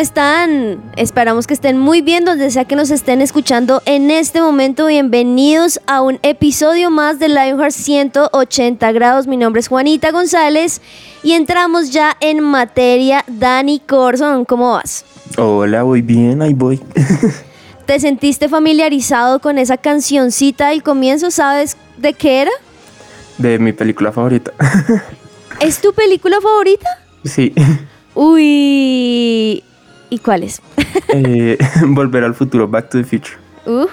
están? Esperamos que estén muy bien donde sea que nos estén escuchando en este momento. Bienvenidos a un episodio más de Lionheart 180 grados. Mi nombre es Juanita González y entramos ya en materia. Dani Corson, ¿cómo vas? Hola, voy bien, ahí voy. ¿Te sentiste familiarizado con esa cancioncita del comienzo? ¿Sabes de qué era? De mi película favorita. ¿Es tu película favorita? Sí. Uy. ¿Y cuál es? Eh, Volver al futuro, Back to the Future. Ujú.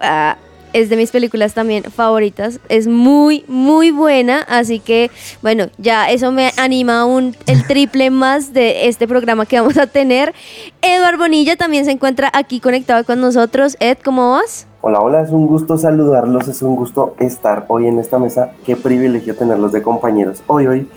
Ah, es de mis películas también favoritas. Es muy, muy buena. Así que, bueno, ya eso me anima un, el triple más de este programa que vamos a tener. Eduard Bonilla también se encuentra aquí conectado con nosotros. Ed, ¿cómo vas? Hola, hola, es un gusto saludarlos, es un gusto estar hoy en esta mesa. Qué privilegio tenerlos de compañeros hoy, hoy.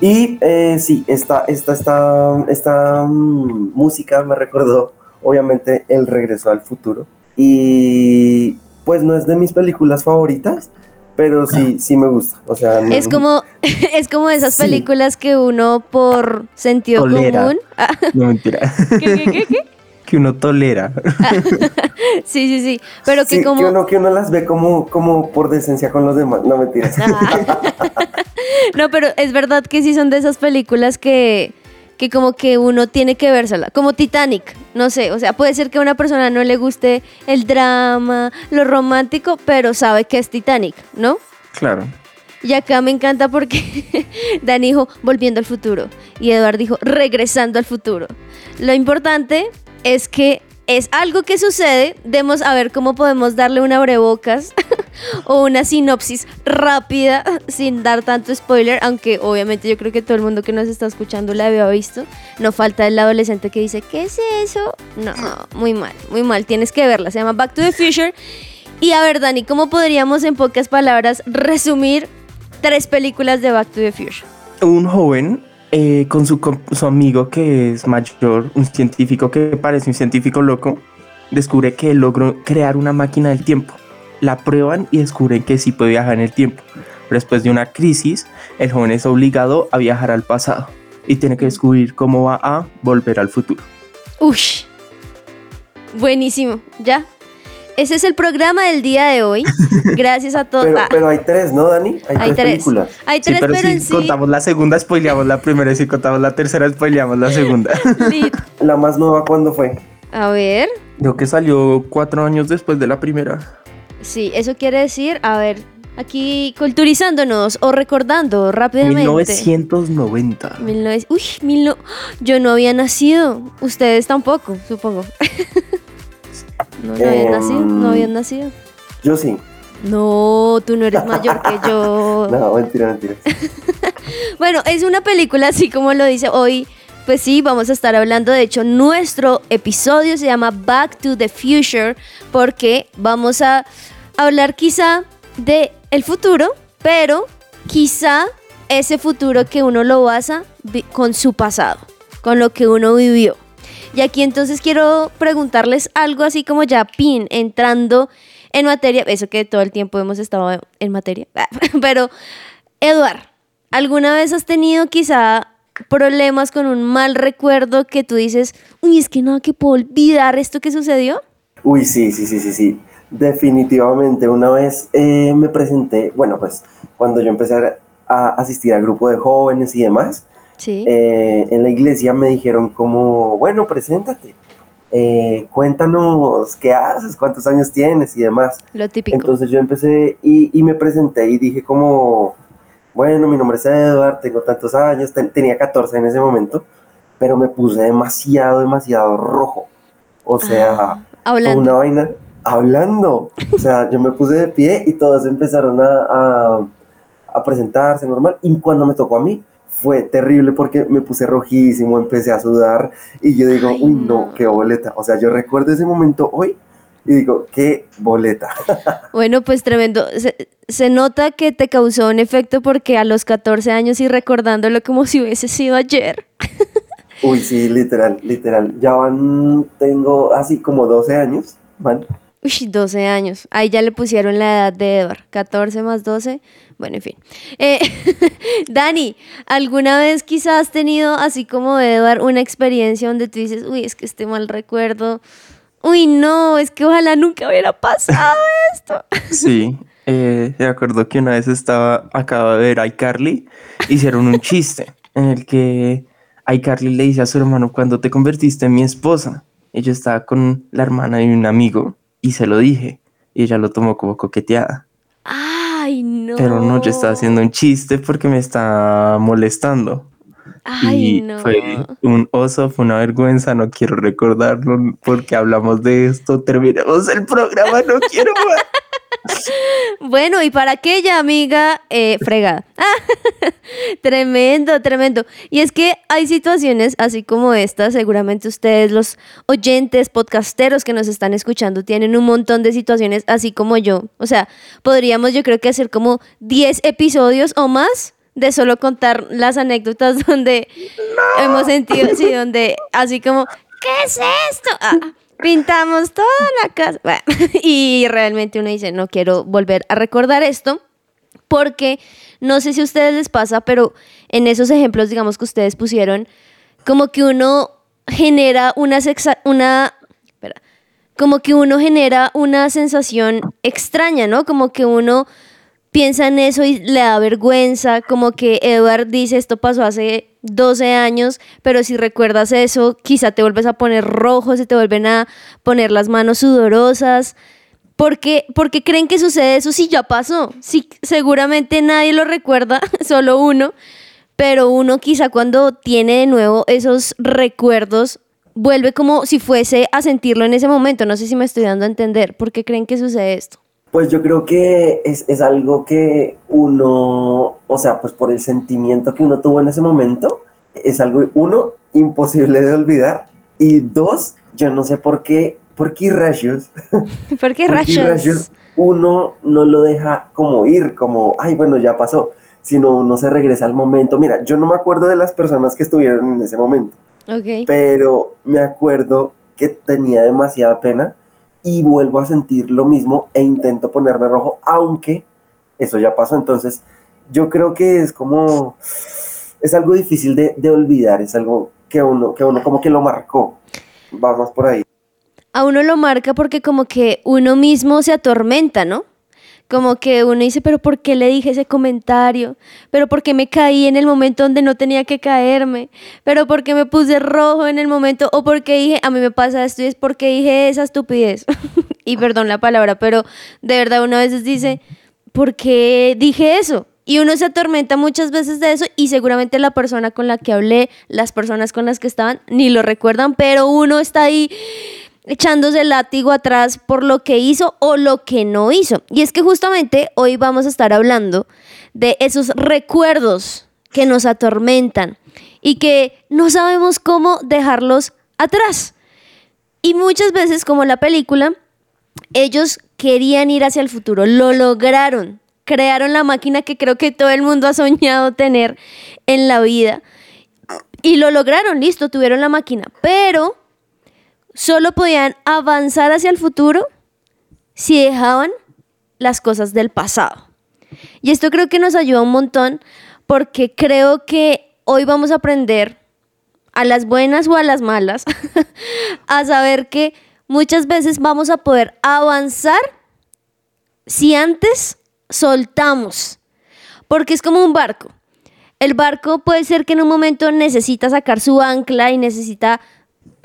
Y eh, sí, esta, esta, esta, esta mm, música me recordó, obviamente, El Regreso al Futuro. Y pues no es de mis películas favoritas, pero sí, sí me gusta. O sea, no- Es como, es como esas Sí. películas que uno por sentido común. Ah, No mentira. ¿qué, qué, qué, qué? Que uno tolera. Sí, sí, sí. Pero que sí, como. que, uno, que uno las ve como, como por decencia con los demás. No mentiras. Ah. no, pero es verdad que sí son de esas películas que, que como que uno tiene que vérsela, como Titanic, no sé, o sea, puede ser que a una persona no le guste el drama, lo romántico, pero sabe que es Titanic, ¿no? Claro. Y acá me encanta porque Dan dijo volviendo al futuro y Eduard dijo regresando al futuro. Lo importante es que es algo que sucede, demos a ver cómo podemos darle una abrebocas o una sinopsis rápida sin dar tanto spoiler, aunque obviamente yo creo que todo el mundo que nos está escuchando la había visto. No falta el adolescente que dice, ¿qué es eso? No, muy mal, muy mal, tienes que verla, se llama Back to the Future. Y a ver, Dani, ¿cómo podríamos en pocas palabras resumir tres películas de Back to the Future? Un joven eh, con su, su amigo que es mayor, un científico que parece un científico loco, descubre que logró crear una máquina del tiempo. La prueban y descubren que sí puede viajar en el tiempo. Después de una crisis, el joven es obligado a viajar al pasado y tiene que descubrir cómo va a volver al futuro. Ush. Buenísimo, ya. Ese es el programa del día de hoy. Gracias a todos. Pero, Ah, pero hay tres, ¿no, Dani? Hay, hay tres, tres. películas. Hay Sí, tres, pero, pero, si en sí. contamos la segunda, spoileamos la primera. y Si contamos la tercera, spoileamos la segunda. La más nueva, ¿cuándo fue? A ver. Creo que salió cuatro años después de la primera. Sí, eso quiere decir, a ver, aquí culturizándonos o recordando rápidamente. 1990. 19 Uy, mil no- yo no había nacido. Ustedes tampoco, supongo. no, no habían Em, nacido, no habían nacido. Yo sí. No, tú no eres mayor que yo. No, mentira, mentira. Bueno, es una película así como lo dice hoy. Pues sí, vamos a estar hablando. De hecho, nuestro episodio se llama Back to the Future porque vamos a hablar quizá de el futuro, pero quizá ese futuro que uno lo basa con su pasado, con lo que uno vivió. Y aquí entonces quiero preguntarles algo así como ya pin entrando en materia, eso que todo el tiempo hemos estado en materia, pero Eduard, ¿alguna vez has tenido quizá problemas con un mal recuerdo que tú dices, uy, es que no, que puedo olvidar esto que sucedió? Uy, sí, sí, sí, sí, sí. Definitivamente. Una vez eh, me presenté, bueno, pues cuando yo empecé a asistir al grupo de jóvenes y demás, Sí. eh, en la iglesia me dijeron como, bueno, preséntate. Eh, cuéntanos qué haces, cuántos años tienes y demás. lo típico. Entonces yo empecé y, y me presenté y dije como, bueno, mi nombre es Edward, tengo tantos años, tenía 14 en ese momento, pero me puse demasiado, demasiado rojo. O sea, ah, una vaina hablando. O sea, yo me puse de pie y todos empezaron a, a, presentarse normal. Y cuando me tocó a mí, fue terrible porque me puse rojísimo, empecé a sudar y yo digo, uy, no, qué boleta. O sea, yo recuerdo ese momento hoy y digo, qué boleta. Bueno, pues tremendo. Se, nota que te causó un efecto porque a los 14 años y recordándolo como si hubiese sido ayer. Uy, sí, literal, literal. Ya van, tengo así como 12 años, van. Uy, 12 años. Ahí ya le pusieron la edad de Edward. 14 más 12. Bueno, en fin. Eh, Dani, ¿alguna vez quizás has tenido, así como Edward, una experiencia donde tú dices, uy, es que este mal recuerdo? Uy, no, es que ojalá nunca hubiera pasado esto. Sí, eh, de acuerdo que una vez estaba, acabo de ver a iCarly, hicieron un chiste en el que iCarly le dice a su hermano, cuando te convertiste en mi esposa, ella estaba con la hermana de un amigo y se lo dije. Y ella lo tomó como coqueteada. Ay, no. Pero no, yo estaba haciendo un chiste porque me está molestando. Ay, y fue un oso, fue una vergüenza, no quiero recordarlo porque hablamos de esto, terminamos el programa, no quiero más. Bueno, y para aquella amiga eh, fregada. tremendo, tremendo. Y es que hay situaciones así como esta, seguramente ustedes los oyentes, podcasteros que nos están escuchando, tienen un montón de situaciones así como yo. O sea, podríamos yo creo que hacer como 10 episodios o más de solo contar las anécdotas donde hemos sentido, sí, donde así como, ¿qué es esto? Ah, pintamos toda la casa. y realmente uno dice, no quiero volver a recordar esto, porque no sé si a ustedes les pasa, pero en esos ejemplos, digamos que ustedes pusieron, como que uno genera una, una como que uno genera una sensación extraña, ¿no? Como que uno piensa en eso y le da vergüenza, como que Edward dice esto pasó hace 12 años, pero si recuerdas eso, quizá te vuelves a poner rojo, se te vuelven a poner las manos sudorosas. ¿Por qué, porque creen que sucede eso si ya pasó? Si, seguramente nadie lo recuerda, solo uno, pero uno quizá cuando tiene de nuevo esos recuerdos, vuelve como si fuese a sentirlo en ese momento. No sé si me estoy dando a entender. ¿Por qué creen que sucede esto? Pues yo creo que es, es, algo que uno, o sea, pues por el sentimiento que uno tuvo en ese momento, es algo, uno, imposible de olvidar, y dos, yo no sé por qué, por qué rayos, ¿por qué rayos? uno no lo deja como ir, como, ay, bueno, ya pasó, sino uno se regresa al momento. Mira, yo no me acuerdo de las personas que estuvieron en ese momento, okay. pero me acuerdo que tenía demasiada pena y vuelvo a sentir lo mismo e intento ponerme rojo, aunque eso ya pasó. Entonces, yo creo que es como, es algo difícil de, de olvidar, es algo que uno, que uno como que lo marcó. Vamos por ahí. A uno lo marca porque como que uno mismo se atormenta, ¿no? Como que uno dice, pero ¿por qué le dije ese comentario? ¿Pero por qué me caí en el momento donde no tenía que caerme? ¿Pero por qué me puse rojo en el momento? ¿O por qué dije, a mí me pasa esto y es porque dije esa estupidez? y perdón la palabra, pero de verdad uno a veces dice, ¿por qué dije eso? Y uno se atormenta muchas veces de eso y seguramente la persona con la que hablé, las personas con las que estaban, ni lo recuerdan, pero uno está ahí echándose el látigo atrás por lo que hizo o lo que no hizo. Y es que justamente hoy vamos a estar hablando de esos recuerdos que nos atormentan y que no sabemos cómo dejarlos atrás. Y muchas veces, como la película, ellos querían ir hacia el futuro, lo lograron, crearon la máquina que creo que todo el mundo ha soñado tener en la vida. Y lo lograron, listo, tuvieron la máquina, pero solo podían avanzar hacia el futuro si dejaban las cosas del pasado. Y esto creo que nos ayuda un montón porque creo que hoy vamos a aprender a las buenas o a las malas a saber que muchas veces vamos a poder avanzar si antes soltamos. Porque es como un barco. El barco puede ser que en un momento necesita sacar su ancla y necesita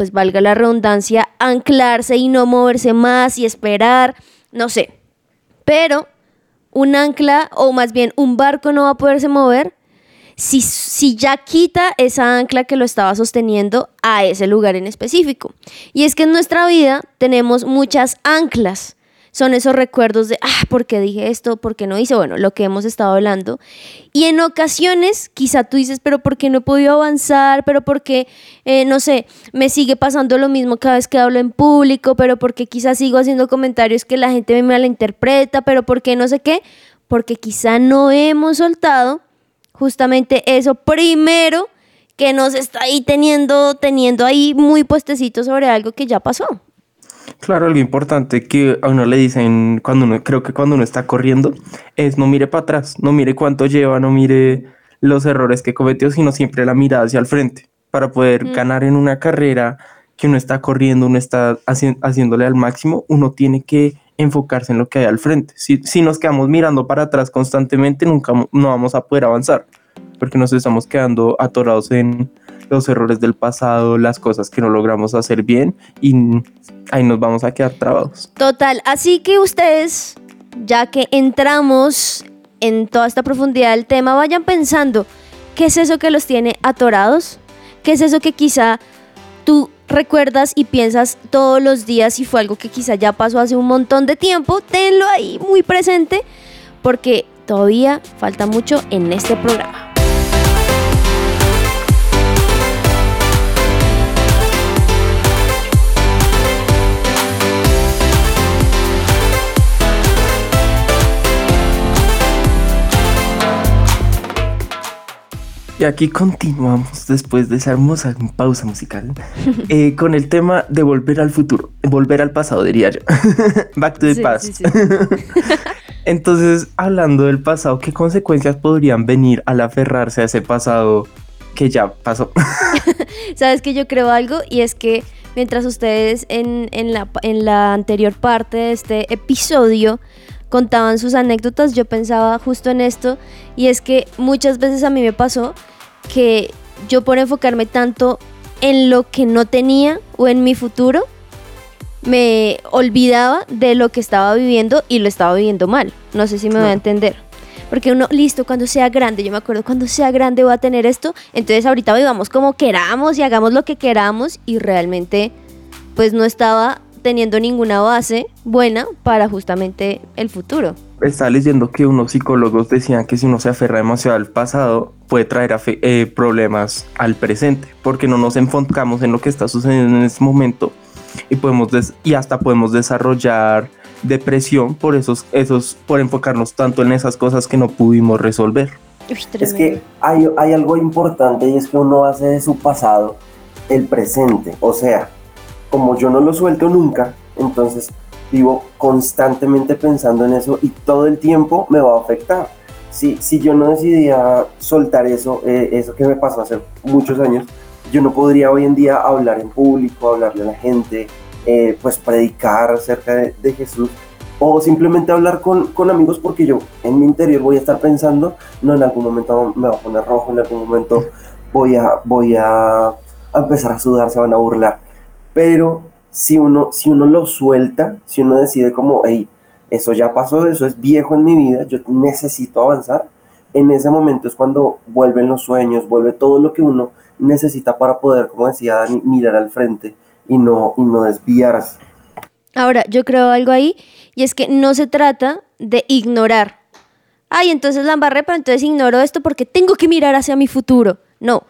pues valga la redundancia, anclarse y no moverse más y esperar, no sé. Pero un ancla o más bien un barco no va a poderse mover si, si ya quita esa ancla que lo estaba sosteniendo a ese lugar en específico. Y es que en nuestra vida tenemos muchas anclas son esos recuerdos de, ah, ¿por qué dije esto? ¿Por qué no hice? Bueno, lo que hemos estado hablando. Y en ocasiones, quizá tú dices, pero ¿por qué no he podido avanzar? ¿Pero por qué, eh, no sé, me sigue pasando lo mismo cada vez que hablo en público? ¿Pero por qué quizá sigo haciendo comentarios que la gente me malinterpreta? ¿Pero por qué no sé qué? Porque quizá no hemos soltado justamente eso primero que nos está ahí teniendo, teniendo ahí muy puestecito sobre algo que ya pasó. Claro, algo importante que a uno le dicen cuando uno, creo que cuando uno está corriendo, es no mire para atrás, no mire cuánto lleva, no mire los errores que cometió, sino siempre la mirada hacia el frente. Para poder mm. ganar en una carrera que uno está corriendo, uno está haciéndole al máximo, uno tiene que enfocarse en lo que hay al frente. Si, si nos quedamos mirando para atrás constantemente, nunca no vamos a poder avanzar, porque nos estamos quedando atorados en los errores del pasado, las cosas que no logramos hacer bien y ahí nos vamos a quedar trabados. Total, así que ustedes, ya que entramos en toda esta profundidad del tema, vayan pensando, ¿qué es eso que los tiene atorados? ¿Qué es eso que quizá tú recuerdas y piensas todos los días y fue algo que quizá ya pasó hace un montón de tiempo? Tenlo ahí muy presente porque todavía falta mucho en este programa. Y aquí continuamos después de esa hermosa pausa musical eh, con el tema de volver al futuro, volver al pasado, diría yo. Back to the past. Entonces, hablando del pasado, ¿qué consecuencias podrían venir al aferrarse a ese pasado que ya pasó? Sabes que yo creo algo y es que mientras ustedes en, la, en la anterior parte de este episodio contaban sus anécdotas, yo pensaba justo en esto y es que muchas veces a mí me pasó que yo por enfocarme tanto en lo que no tenía o en mi futuro, me olvidaba de lo que estaba viviendo y lo estaba viviendo mal. No sé si me voy a entender. Porque uno, listo, cuando sea grande, yo me acuerdo, cuando sea grande voy a tener esto, entonces ahorita vivamos como queramos y hagamos lo que queramos y realmente pues no estaba teniendo ninguna base buena para justamente el futuro. Estaba leyendo que unos psicólogos decían que si uno se aferra demasiado al pasado puede traer eh, problemas al presente, porque no nos enfocamos en lo que está sucediendo en este momento y podemos y hasta podemos desarrollar depresión por esos, esos, por enfocarnos tanto en esas cosas que no pudimos resolver. es que hay, hay algo importante y es que uno hace de su pasado el presente, o sea, como yo no lo suelto nunca, entonces vivo constantemente pensando en eso y todo el tiempo me va a afectar. Si, si yo no decidía soltar eso, eh, eso que me pasó hace muchos años, yo no podría hoy en día hablar en público, hablarle a la gente, eh, pues predicar acerca de, Jesús o simplemente hablar con, con, amigos porque yo en mi interior voy a estar pensando, no, en algún momento me va a poner rojo, en algún momento voy a, voy a empezar a sudar, se van a burlar. Pero si uno, si uno lo suelta, si uno decide como, hey, eso ya pasó, eso es viejo en mi vida, yo necesito avanzar, en ese momento es cuando vuelven los sueños, vuelve todo lo que uno necesita para poder, como decía Dani, mirar al frente y no, y no desviarse. Ahora, yo creo algo ahí, y es que no se trata de ignorar. Ay, entonces la embarré, pero entonces ignoro esto porque tengo que mirar hacia mi futuro. No,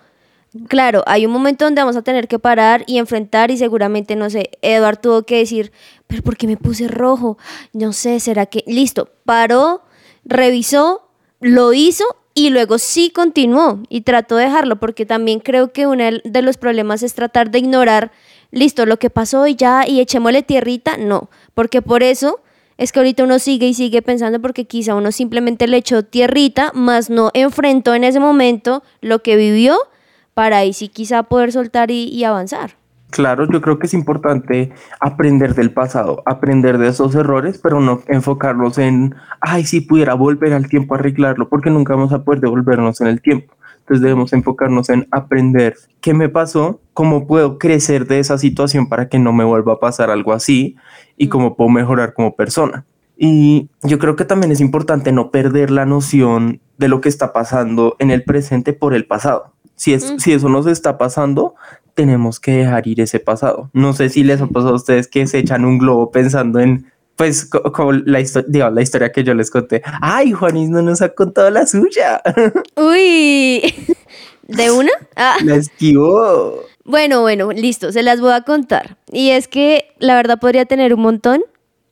Claro, hay un momento donde vamos a tener que parar y enfrentar y seguramente, no sé, Eduard tuvo que decir, pero ¿por qué me puse rojo? No sé, ¿será que... Listo, paró, revisó, lo hizo y luego sí continuó y trató de dejarlo porque también creo que uno de los problemas es tratar de ignorar, listo, lo que pasó y ya y echémosle tierrita, no, porque por eso es que ahorita uno sigue y sigue pensando porque quizá uno simplemente le echó tierrita, más no enfrentó en ese momento lo que vivió para ahí sí quizá poder soltar y, avanzar. Claro, yo creo que es importante aprender del pasado, aprender de esos errores, pero no enfocarnos en, ay, si pudiera volver al tiempo a arreglarlo, porque nunca vamos a poder devolvernos en el tiempo. Entonces debemos enfocarnos en aprender qué me pasó, cómo puedo crecer de esa situación para que no me vuelva a pasar algo así y cómo puedo mejorar como persona. Y yo creo que también es importante no perder la noción de lo que está pasando en el presente por el pasado. Si, es, si eso nos está pasando, tenemos que dejar ir ese pasado. No sé si les ha pasado a ustedes que se echan un globo pensando en, pues, como la, historia, la historia que yo les conté. Ay, Juanis no nos ha contado la suya. Uy, ¿de una? Ah. La esquivó. Bueno, bueno, listo, se las voy a contar. Y es que la verdad podría tener un montón,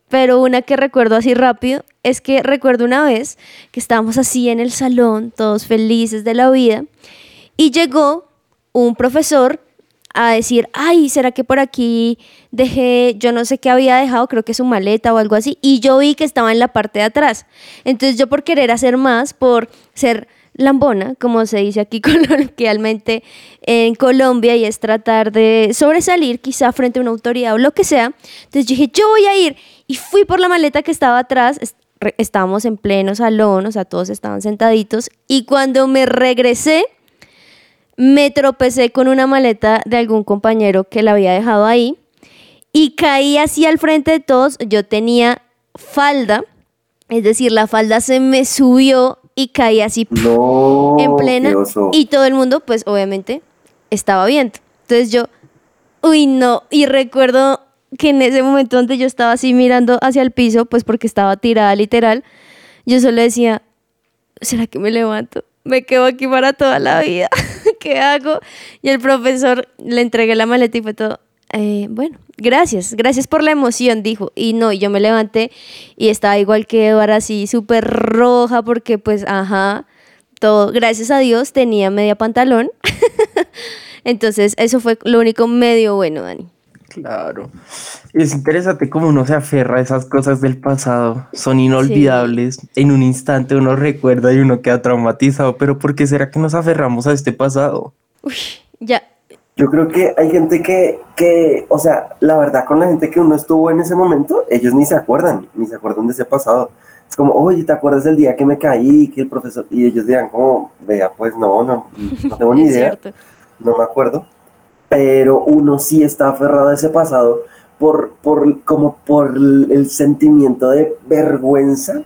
pero una que recuerdo así rápido es que recuerdo una vez que estábamos así en el salón, todos felices de la vida, y llegó un profesor a decir, ay, ¿será que por aquí dejé, yo no sé qué había dejado, creo que su maleta o algo así, y yo vi que estaba en la parte de atrás. Entonces yo por querer hacer más, por ser lambona, como se dice aquí coloquialmente en Colombia, y es tratar de sobresalir quizá frente a una autoridad o lo que sea. Entonces dije, yo voy a ir, y fui por la maleta que estaba atrás, estábamos en pleno salón, o sea, todos estaban sentaditos, y cuando me regresé, me tropecé con una maleta de algún compañero que la había dejado ahí y caí así al frente de todos. Yo tenía falda, es decir, la falda se me subió y caí así en plena y todo el mundo pues obviamente estaba viendo. Entonces yo, uy no, y recuerdo que en ese momento donde yo estaba así mirando hacia el piso, pues porque estaba tirada literal, yo solo decía, ¿será que me levanto? Me quedo aquí para toda la vida. ¿Qué hago? Y el profesor le entregué la maleta y fue todo. Eh, bueno, gracias, gracias por la emoción, dijo. Y no, yo me levanté y estaba igual que Eduardo, así súper roja, porque pues, ajá, todo, gracias a Dios, tenía media pantalón. Entonces, eso fue lo único medio bueno, Dani. Claro. Es interesante cómo uno se aferra a esas cosas del pasado. Son inolvidables. En un instante uno recuerda y uno queda traumatizado. Pero ¿por qué será que nos aferramos a este pasado? Uy, ya. Yo creo que hay gente que, que, o sea, la verdad con la gente que uno estuvo en ese momento, ellos ni se acuerdan, ni se acuerdan de ese pasado. Es como, oye, ¿te acuerdas del día que me caí, que el profesor... Y ellos dirán, como, vea, pues no, no, no tengo ni idea. No me acuerdo pero uno sí está aferrado a ese pasado por, por, como por el sentimiento de vergüenza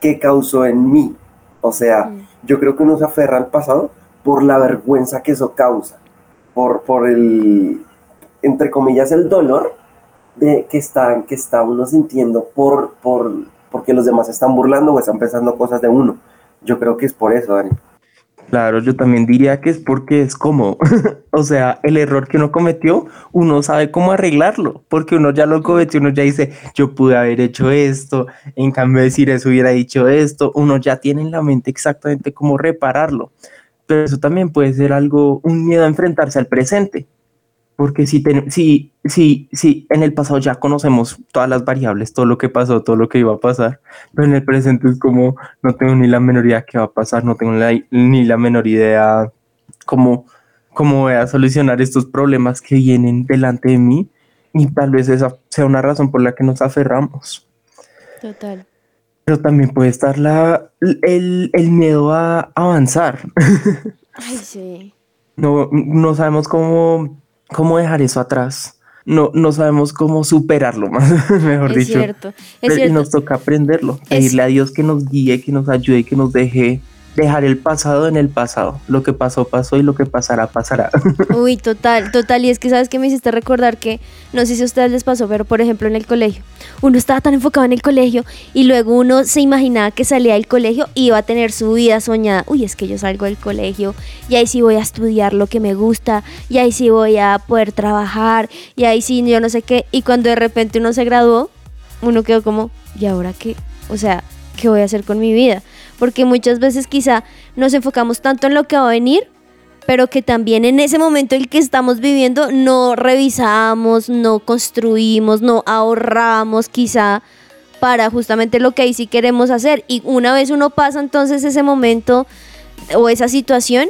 que causó en mí. O sea, mm. yo creo que uno se aferra al pasado por la vergüenza que eso causa, por, por el, entre comillas, el dolor de que está, que está uno sintiendo por, por, porque los demás están burlando o están pensando cosas de uno. Yo creo que es por eso, Dani. Claro, yo también diría que es porque es como, o sea, el error que uno cometió, uno sabe cómo arreglarlo, porque uno ya lo cometió, uno ya dice, yo pude haber hecho esto, en cambio de decir eso hubiera dicho esto, uno ya tiene en la mente exactamente cómo repararlo. Pero eso también puede ser algo, un miedo a enfrentarse al presente, porque si, si, si, si en el pasado ya conocemos todas las variables, todo lo que pasó, todo lo que iba a pasar, pero en el presente es como no tengo ni la menor idea qué va a pasar, no tengo ni la menor idea cómo, cómo voy a solucionar estos problemas que vienen delante de mí y tal vez esa sea una razón por la que nos aferramos. Total. Pero también puede estar la, el, el miedo a avanzar. Ay, sí. No, no sabemos cómo cómo dejar eso atrás. No, no sabemos cómo superarlo, más, mejor dicho. Cierto, es cierto. Y nos toca aprenderlo, pedirle a Dios que nos guíe, que nos ayude, que nos deje dejar el pasado en el pasado. Lo que pasó, pasó y lo que pasará, pasará. Uy, total, total. Y es que sabes que me hiciste recordar que, no sé si a ustedes les pasó, pero por ejemplo en el colegio, uno estaba tan enfocado en el colegio y luego uno se imaginaba que salía del colegio y iba a tener su vida soñada. Uy, es que yo salgo del colegio y ahí sí voy a estudiar lo que me gusta y ahí sí voy a poder trabajar y ahí sí yo no sé qué. Y cuando de repente uno se graduó, uno quedó como, ¿y ahora qué? O sea, ¿qué voy a hacer con mi vida? Porque muchas veces quizá nos enfocamos tanto en lo que va a venir, pero que también en ese momento en el que estamos viviendo no revisamos, no construimos, no ahorramos quizá para justamente lo que ahí sí queremos hacer. Y una vez uno pasa entonces ese momento o esa situación,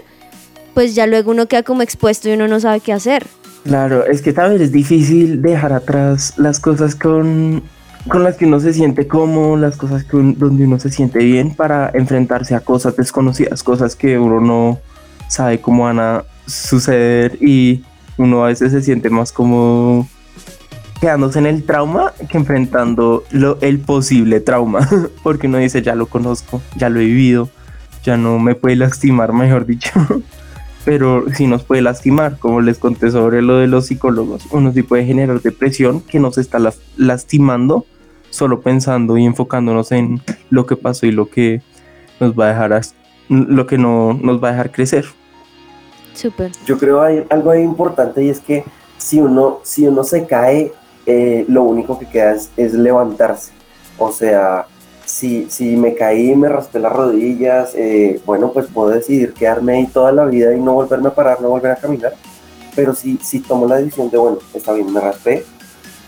pues ya luego uno queda como expuesto y uno no sabe qué hacer. Claro, es que vez es difícil dejar atrás las cosas con con las que uno se siente cómodo, las cosas que donde uno se siente bien para enfrentarse a cosas desconocidas, cosas que uno no sabe cómo van a suceder y uno a veces se siente más como quedándose en el trauma que enfrentando lo, el posible trauma, porque uno dice, ya lo conozco, ya lo he vivido, ya no me puede lastimar, mejor dicho. Pero sí nos puede lastimar, como les conté sobre lo de los psicólogos, uno sí puede generar depresión que nos está lastimando solo pensando y enfocándonos en lo que pasó y lo que nos va a dejar lo que no nos va a dejar crecer. Súper. Yo creo hay algo ahí importante y es que si uno, si uno se cae, eh, lo único que queda es, levantarse. O sea, si, si me caí, me raspé las rodillas, eh, bueno, pues puedo decidir quedarme ahí toda la vida y no volverme a parar, no volver a caminar. Pero si, si tomo la decisión de, bueno, está bien, me raspé,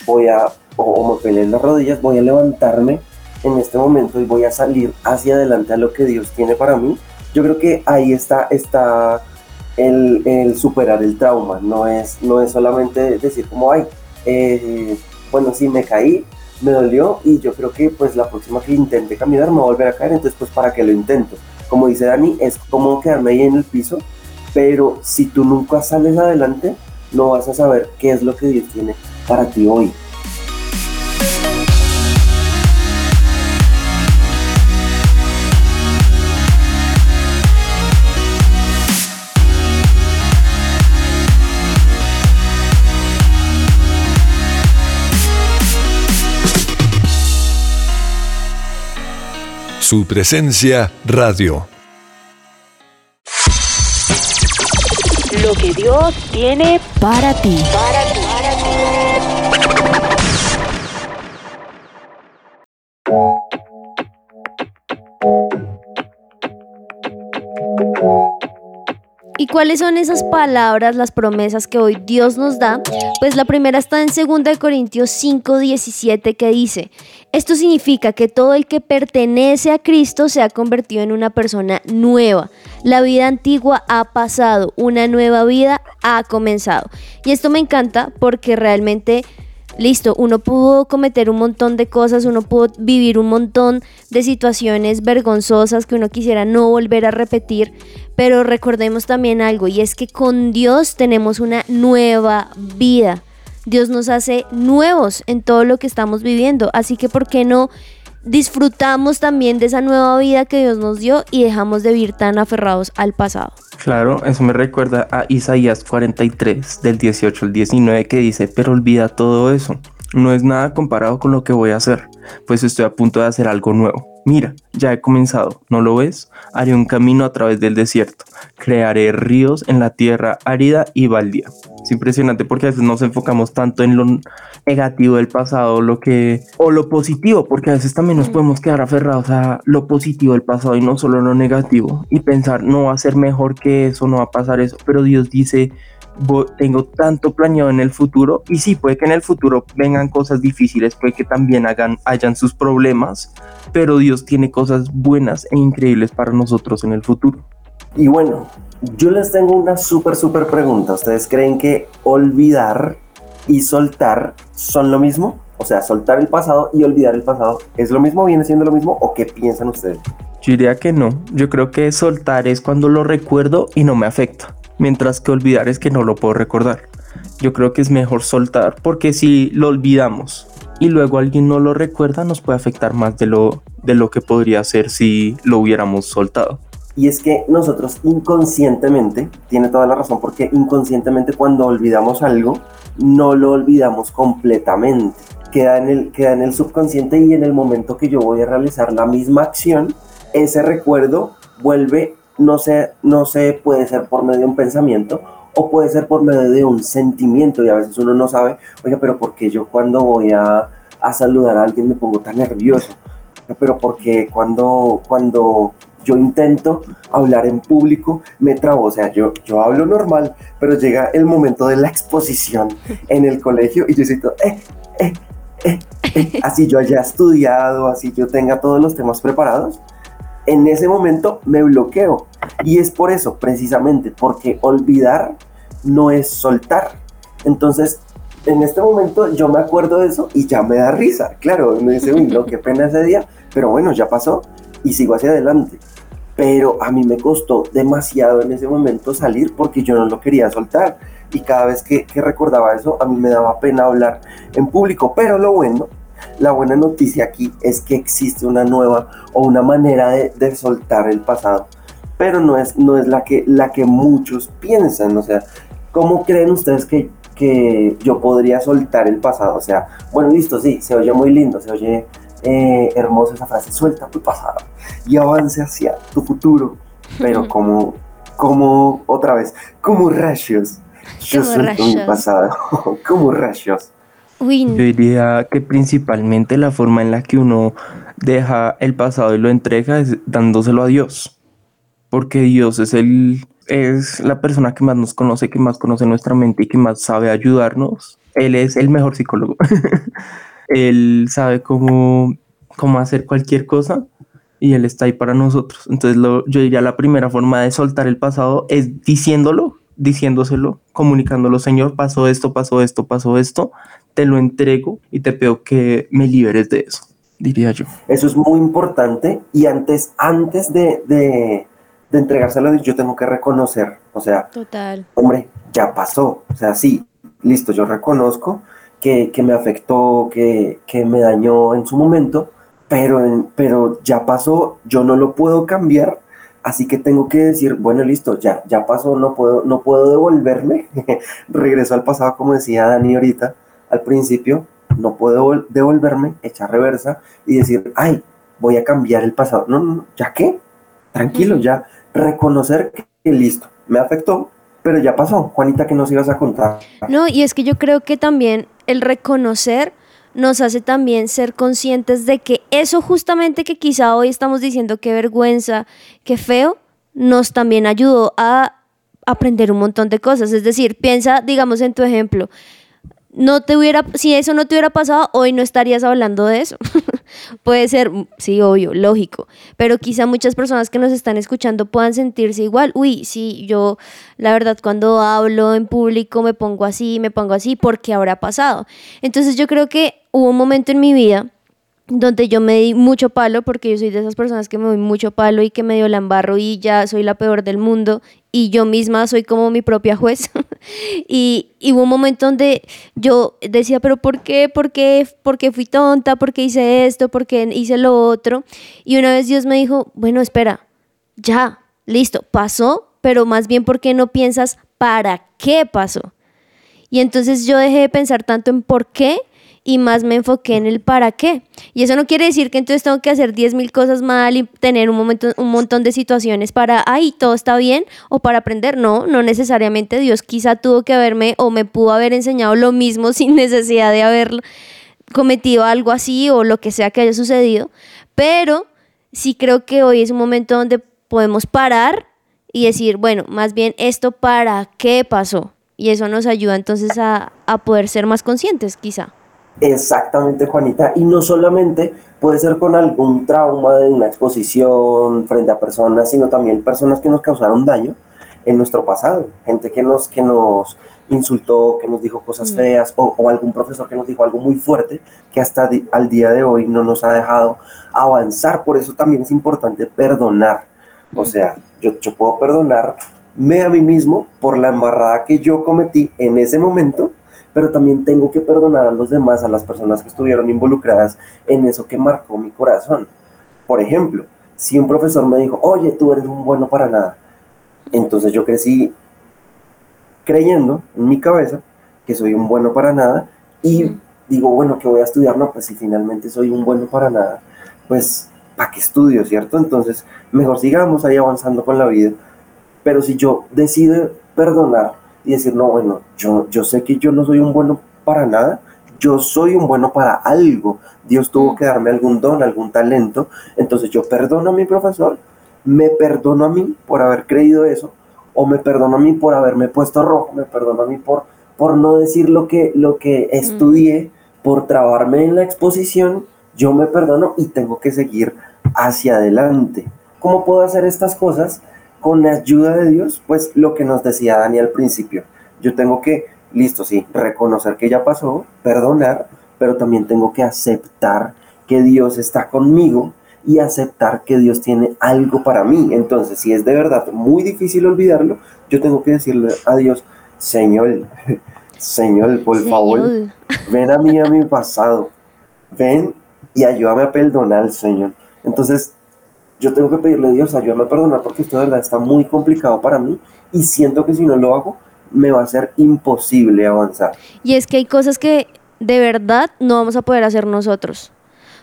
voy a, o, me peleé las rodillas, voy a levantarme en este momento y voy a salir hacia adelante a lo que Dios tiene para mí. Yo creo que ahí está, está el, superar el trauma, no es, no es solamente decir como, ay, eh, bueno, sí me caí, me dolió y yo creo que pues la próxima que intente caminar me va a volver a caer, entonces pues para que lo intento. Como dice Dani, es como quedarme ahí en el piso, pero si tú nunca sales adelante, no vas a saber qué es lo que Dios tiene para ti hoy. Su presencia radio. Lo que Dios tiene para ti. Para ti. Cuáles son esas palabras, las promesas que hoy Dios nos da? Pues la primera está en 2 Corintios 5, 17 que dice, esto significa que todo el que pertenece a Cristo se ha convertido en una persona nueva. La vida antigua ha pasado, una nueva vida ha comenzado. Y esto me encanta porque realmente listo, uno pudo cometer un montón de cosas, uno pudo vivir un montón de situaciones vergonzosas que uno quisiera no volver a repetir, pero recordemos también algo y es que con Dios tenemos una nueva vida. Dios nos hace nuevos en todo lo que estamos viviendo. Así que, ¿por qué no disfrutamos también de esa nueva vida que Dios nos dio y dejamos de vivir tan aferrados al pasado? Claro, eso me recuerda a Isaías 43, del 18 al 19, que dice, pero olvida todo eso. No es nada comparado con lo que voy a hacer, pues estoy a punto de hacer algo nuevo. Mira, ya he comenzado, ¿no lo ves? Haré un camino a través del desierto, crearé ríos en la tierra árida y baldía. Es impresionante porque a veces nos enfocamos tanto en lo negativo del pasado, lo que o lo positivo, porque a veces también nos podemos quedar aferrados a lo positivo del pasado y no solo lo negativo y pensar no va a ser mejor que eso, no va a pasar eso, pero Dios dice tengo tanto planeado en el futuro y sí, puede que en el futuro vengan cosas difíciles, puede que también hagan, hayan sus problemas, pero Dios tiene cosas buenas e increíbles para nosotros en el futuro. Y bueno, yo les tengo una súper, súper pregunta. ¿Ustedes creen que olvidar y soltar son lo mismo? O sea, soltar el pasado y olvidar el pasado, ¿es lo mismo? ¿Viene siendo lo mismo? ¿O qué piensan ustedes? Yo diría que no. Yo creo que soltar es cuando lo recuerdo y no me afecta mientras que olvidar es que no lo puedo recordar. Yo creo que es mejor soltar porque si lo olvidamos y luego alguien no lo recuerda nos puede afectar más de lo, de lo que podría ser si lo hubiéramos soltado. Y es que nosotros inconscientemente, tiene toda la razón, porque inconscientemente cuando olvidamos algo, no lo olvidamos completamente. Queda en, el, queda en el subconsciente y en el momento que yo voy a realizar la misma acción, ese recuerdo vuelve no sé, no sé, puede ser por medio de un pensamiento o puede ser por medio de un sentimiento y a veces uno no sabe, oye, pero ¿por qué yo cuando voy a, a saludar a alguien me pongo tan nervioso? Pero porque cuando, cuando yo intento hablar en público me trabo, o sea, yo, yo hablo normal, pero llega el momento de la exposición en el colegio y yo siento, eh, eh, eh, eh, así yo haya estudiado, así yo tenga todos los temas preparados, en ese momento me bloqueo. Y es por eso, precisamente, porque olvidar no es soltar. Entonces, en este momento yo me acuerdo de eso y ya me da risa. Claro, me dice, uy, no, qué pena ese día, pero bueno, ya pasó y sigo hacia adelante. Pero a mí me costó demasiado en ese momento salir porque yo no lo quería soltar. y cada vez que, que recordaba eso, a mí me daba pena hablar en público, pero lo bueno la buena noticia aquí es que existe una nueva o una manera de, de, soltar el pasado, pero no es, no es la, que, la que muchos piensan. O sea, ¿cómo creen ustedes que, que yo podría soltar el pasado? O sea, bueno, listo, sí, se oye muy lindo, se oye eh, hermosa esa frase, suelta tu pasado y avance hacia tu futuro, pero como, como otra vez, como rayos. Yo suelto mi pasado, como rayos. Uy. Yo diría que principalmente la forma en la que uno deja el pasado y lo entrega es dándoselo a Dios. Porque Dios es el es la persona que más nos conoce, que más conoce nuestra mente y que más sabe ayudarnos. Él es el mejor psicólogo. él sabe cómo, cómo hacer cualquier cosa y él está ahí para nosotros. Entonces lo, yo diría la primera forma de soltar el pasado es diciéndolo, diciéndoselo, comunicándolo, Señor, pasó esto, pasó esto, pasó esto, te lo entrego y te pido que me liberes de eso, diría yo. Eso es muy importante y antes, antes de, de, de entregárselo, yo tengo que reconocer, o sea, Total. hombre, ya pasó, o sea, sí, listo, yo reconozco que, que me afectó, que, que, me dañó en su momento, pero, pero ya pasó, yo no lo puedo cambiar, así que tengo que decir, bueno, listo, ya, ya pasó, no puedo, no puedo devolverme, regreso al pasado, como decía Dani ahorita, al principio, no puedo devolverme, echar reversa y decir, ay, voy a cambiar el pasado. No, no, ¿ya qué? Tranquilo, ya reconocer que listo, me afectó, pero ya pasó. Juanita, que nos ibas a contar? No, y es que yo creo que también el reconocer nos hace también ser conscientes de que eso justamente que quizá hoy estamos diciendo qué vergüenza, qué feo, nos también ayudó a aprender un montón de cosas. Es decir, piensa, digamos, en tu ejemplo no te hubiera, si eso no te hubiera pasado, hoy no estarías hablando de eso. Puede ser, sí, obvio, lógico, pero quizá muchas personas que nos están escuchando puedan sentirse igual, uy, sí, yo la verdad cuando hablo en público me pongo así, me pongo así, porque habrá pasado. Entonces yo creo que hubo un momento en mi vida donde yo me di mucho palo, porque yo soy de esas personas que me doy mucho palo y que medio la embarro y ya soy la peor del mundo y yo misma soy como mi propia juez. y, y, hubo un momento donde yo decía, pero ¿por qué? ¿Por qué? ¿Por qué fui tonta? ¿Por qué hice esto? ¿Por qué hice lo otro? Y una vez Dios me dijo, bueno, espera, ya, listo, pasó, pero más bien ¿por qué no piensas para qué pasó? Y entonces yo dejé de pensar tanto en por qué y más me enfoqué en el para qué. Y eso no quiere decir que entonces tengo que hacer 10 mil cosas mal y tener un, momento, un montón de situaciones para, ay, todo está bien o para aprender. No, no necesariamente. Dios quizá tuvo que haberme o me pudo haber enseñado lo mismo sin necesidad de haber cometido algo así o lo que sea que haya sucedido. Pero sí creo que hoy es un momento donde podemos parar y decir, bueno, más bien esto para qué pasó. Y eso nos ayuda entonces a, a poder ser más conscientes, quizá. Exactamente, Juanita. Y no solamente puede ser con algún trauma de una exposición frente a personas, sino también personas que nos causaron daño en nuestro pasado. Gente que nos, que nos insultó, que nos dijo cosas mm. feas, o, algún profesor que nos dijo algo muy fuerte que hasta al día de hoy no nos ha dejado avanzar. Por eso también es importante perdonar. O sea, yo, yo puedo perdonarme a mí mismo por la embarrada que yo cometí en ese momento pero también tengo que perdonar a los demás, a las personas que estuvieron involucradas en eso que marcó mi corazón. Por ejemplo, si un profesor me dijo, oye, tú eres un bueno para nada, entonces yo crecí creyendo en mi cabeza que soy un bueno para nada y digo, bueno, que voy a estudiar? No, pues si finalmente soy un bueno para nada, pues ¿para qué estudio, cierto? Entonces, mejor sigamos ahí avanzando con la vida. Pero si yo decido perdonar y decir, no, bueno, yo, yo sé que yo no soy un bueno para nada, yo soy un bueno para algo. Dios tuvo mm. que darme algún don, algún talento. Entonces yo perdono a mi profesor, me perdono a mí por haber creído eso, o me perdono a mí por haberme puesto rojo, me perdono a mí por, por no decir lo que, lo que mm. estudié, por trabarme en la exposición, yo me perdono y tengo que seguir hacia adelante. ¿Cómo puedo hacer estas cosas? Con la ayuda de Dios, pues lo que nos decía Dani al principio, yo tengo que, listo, sí, reconocer que ya pasó, perdonar, pero también tengo que aceptar que Dios está conmigo y aceptar que Dios tiene algo para mí. Entonces, si es de verdad muy difícil olvidarlo, yo tengo que decirle a Dios, Señor, Señor, por favor, ven a mí a mi pasado, ven y ayúdame a perdonar, Señor. Entonces, yo tengo que pedirle a Dios, ayúdame a perdonar porque esto de verdad está muy complicado para mí y siento que si no lo hago, me va a ser imposible avanzar. Y es que hay cosas que de verdad no vamos a poder hacer nosotros.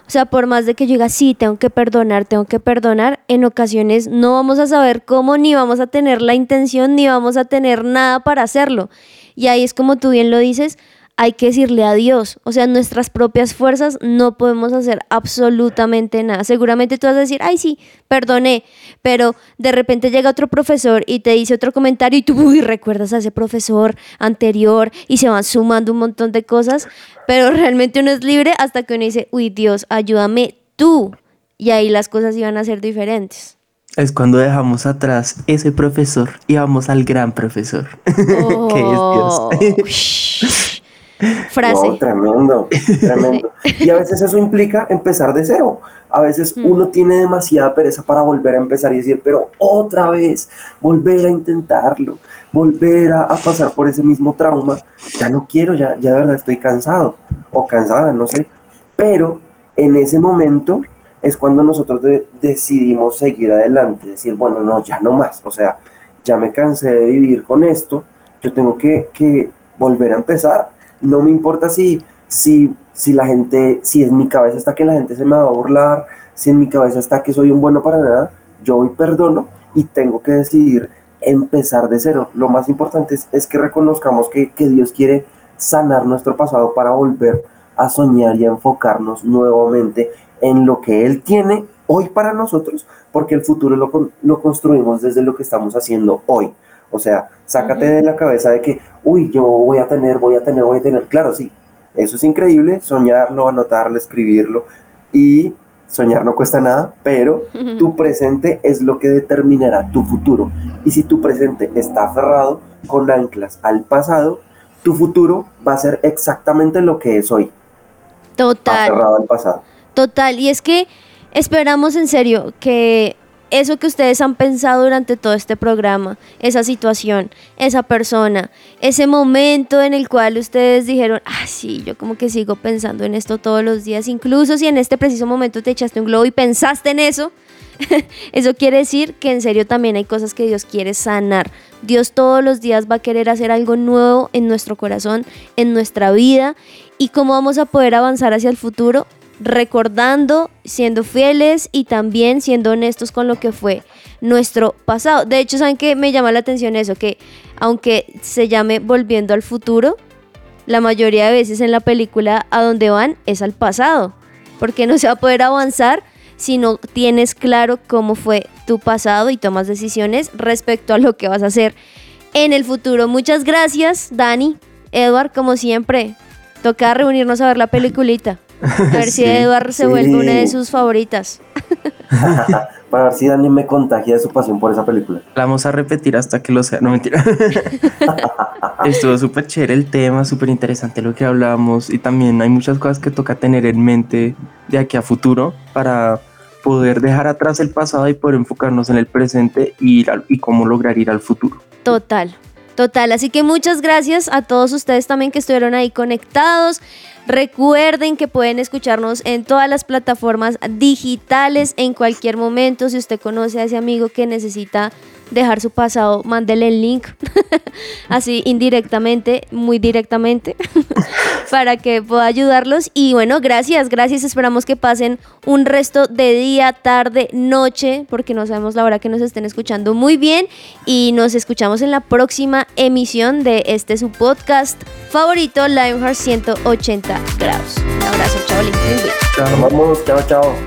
O sea, por más de que yo diga, sí, tengo que perdonar, tengo que perdonar, en ocasiones no vamos a saber cómo, ni vamos a tener la intención, ni vamos a tener nada para hacerlo. Y ahí es como tú bien lo dices, hay que decirle a Dios. O sea, nuestras propias fuerzas no podemos hacer absolutamente nada. Seguramente tú vas a decir, ay, sí, perdoné, pero de repente llega otro profesor y te dice otro comentario y tú, uy, recuerdas a ese profesor anterior y se van sumando un montón de cosas, pero realmente uno es libre hasta que uno dice, uy, Dios, ayúdame tú. Y ahí las cosas iban a ser diferentes. Es cuando dejamos atrás ese profesor y vamos al gran profesor, que Oh, es Dios. Frase. Tremendo, tremendo. Y a veces eso implica empezar de cero. A veces Mm. uno tiene demasiada pereza para volver a empezar y decir, pero otra vez, volver a intentarlo, volver a, a pasar por ese mismo trauma. Ya no quiero, ya, ya de verdad estoy cansado o cansada, no sé. Pero en ese momento es cuando nosotros de- decidimos seguir adelante, decir, bueno, no, ya no más. O sea, ya me cansé de vivir con esto, yo tengo que, que volver a empezar. No me importa si, si, si la gente, si en mi cabeza está que la gente se me va a burlar, si en mi cabeza está que soy un bueno para nada, yo hoy perdono y tengo que decidir empezar de cero. Lo más importante es, que reconozcamos que, que Dios quiere sanar nuestro pasado para volver a soñar y a enfocarnos nuevamente en lo que Él tiene hoy para nosotros, porque el futuro lo, lo construimos desde lo que estamos haciendo hoy. O sea, sácate de la cabeza de que, uy, yo voy a tener, voy a tener, voy a tener. Claro, sí, eso es increíble, soñarlo, anotarlo, escribirlo. Y soñar no cuesta nada, pero tu presente es lo que determinará tu futuro. Y si tu presente está aferrado con anclas al pasado, tu futuro va a ser exactamente lo que es hoy, Total. aferrado al pasado. Total, y es que esperamos en serio que eso que ustedes han pensado durante todo este programa, esa situación, esa persona, ese momento en el cual ustedes dijeron, ah, sí, yo como que sigo pensando en esto todos los días, incluso si en este preciso momento te echaste un globo y pensaste en eso, eso quiere decir que en serio también hay cosas que Dios quiere sanar. Dios todos los días va a querer hacer algo nuevo en nuestro corazón, en nuestra vida. ¿Y cómo vamos a poder avanzar hacia el futuro? Recordando, siendo fieles y también siendo honestos con lo que fue nuestro pasado. De hecho, ¿saben qué? Me llama la atención eso, que aunque se llame Volviendo al futuro, la mayoría de veces en la película a donde van es al pasado. Porque no se va a poder avanzar si no tienes claro cómo fue tu pasado y tomas decisiones respecto a lo que vas a hacer en el futuro. Muchas gracias, Dani. Edward, como siempre, toca reunirnos a ver la peliculita. A ver si Sí. Edward se Sí. vuelve una de sus favoritas. Para ver si Dani me contagia de su pasión por esa película. La vamos a repetir hasta que lo sea. No, mentira. Estuvo súper chévere el tema, súper interesante lo que hablamos y también hay muchas cosas que toca tener en mente de aquí a futuro para poder dejar atrás el pasado y poder enfocarnos en el presente y, ir al- y cómo lograr ir al futuro. Total, total. Así que muchas gracias a todos ustedes también que estuvieron ahí conectados. Recuerden que pueden escucharnos en todas las plataformas digitales en cualquier momento. Si usted conoce a ese amigo que necesita dejar su pasado, mándele el link. Así indirectamente, muy directamente, para que pueda ayudarlos. Y bueno, gracias, gracias. Esperamos que pasen un resto de día, tarde, noche, porque no sabemos la hora que nos estén escuchando muy bien. Y nos escuchamos en la próxima emisión de este su podcast favorito, Lionheart 180 grados. Un abrazo. Chao. Vamos, chao, chao.